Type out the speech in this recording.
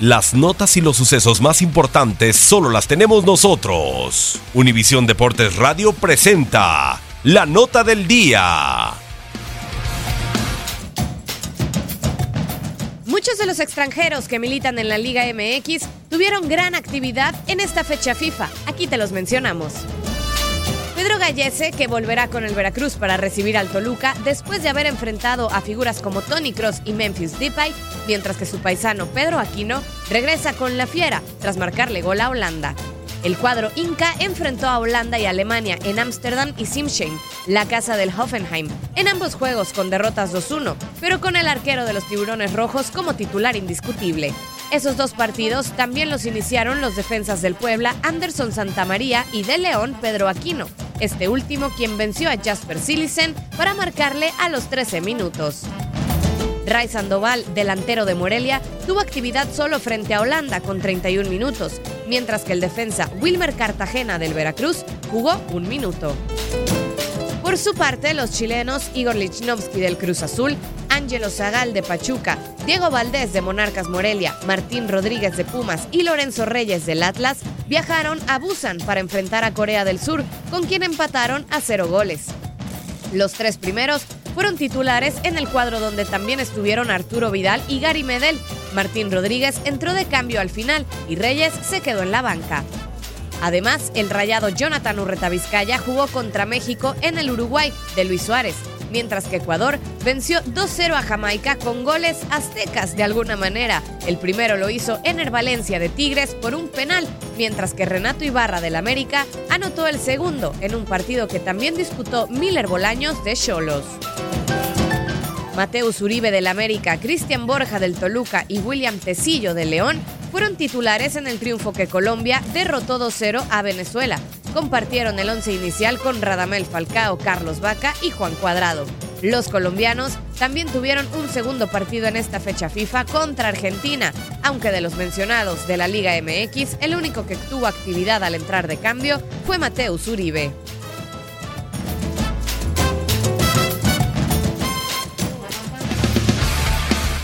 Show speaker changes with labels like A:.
A: Las notas y los sucesos más importantes solo las tenemos nosotros. Univisión Deportes Radio presenta la nota del día.
B: Muchos de los extranjeros que militan en la Liga MX tuvieron gran actividad en esta fecha FIFA. Aquí te los mencionamos. Pedro Gallese, que volverá con el Veracruz para recibir al Toluca después de haber enfrentado a figuras como Tony Cross y Memphis Depay, mientras que su paisano Pedro Aquino regresa con la Fiera tras marcarle gol a Holanda. El cuadro Inca enfrentó a Holanda y Alemania en Ámsterdam y Simsheim, la casa del Hoffenheim, en ambos juegos con derrotas 2-1, pero con el arquero de los Tiburones Rojos como titular indiscutible. Esos dos partidos también los iniciaron los defensas del Puebla, Anderson Santamaría y de León, Pedro Aquino. Este último quien venció a Jasper Silicen para marcarle a los 13 minutos. Ray Sandoval, delantero de Morelia, tuvo actividad solo frente a Holanda con 31 minutos, mientras que el defensa Wilmer Cartagena del Veracruz jugó un minuto. Por su parte, los chilenos Igor Lichnowsky del Cruz Azul, Ángelo Zagal de Pachuca, Diego Valdés de Monarcas Morelia, Martín Rodríguez de Pumas y Lorenzo Reyes del Atlas viajaron a Busan para enfrentar a Corea del Sur, con quien empataron a cero goles. Los tres primeros fueron titulares en el cuadro donde también estuvieron Arturo Vidal y Gary Medel. Martín Rodríguez entró de cambio al final y Reyes se quedó en la banca. Además, el rayado Jonathan Urreta Vizcaya jugó contra México en el Uruguay de Luis Suárez, mientras que Ecuador venció 2-0 a Jamaica con goles aztecas de alguna manera. El primero lo hizo Ener Valencia de Tigres por un penal, mientras que Renato Ibarra del América anotó el segundo en un partido que también disputó Miller Bolaños de Cholos. Mateus Uribe del América, Cristian Borja del Toluca y William Tecillo del León fueron titulares en el triunfo que Colombia derrotó 2-0 a Venezuela. Compartieron el once inicial con Radamel Falcao, Carlos Vaca y Juan Cuadrado. Los colombianos también tuvieron un segundo partido en esta fecha FIFA contra Argentina, aunque de los mencionados de la Liga MX, el único que tuvo actividad al entrar de cambio fue Mateus Uribe.